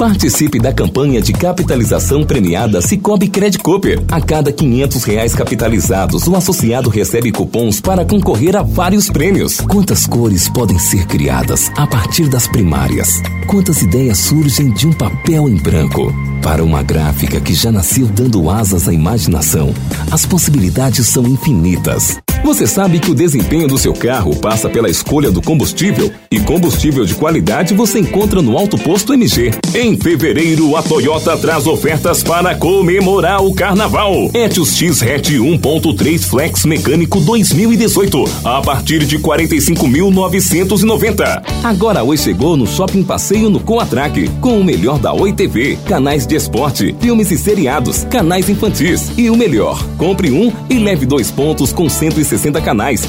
Participe da campanha de capitalização premiada Cicobi Credit Cooper. A cada quinhentos reais capitalizados, o associado recebe cupons para concorrer a vários prêmios. Quantas cores podem ser criadas a partir das primárias? Quantas ideias surgem de um papel em branco? Para uma gráfica que já nasceu dando asas à imaginação, as possibilidades são infinitas. Você sabe que o desempenho do seu carro passa pela escolha do combustível? E combustível de qualidade você encontra no Alto Posto MG. Em fevereiro, a Toyota traz ofertas para comemorar o carnaval. Etios X-Hatch 1.3 Flex Mecânico 2018, a partir de 45.990. Agora Oi chegou no Shopping Passeio no Coatrack, com o melhor da Oi TV, canais de esporte, filmes e seriados, canais infantis e o melhor, compre um e leve dois pontos com 160 canais.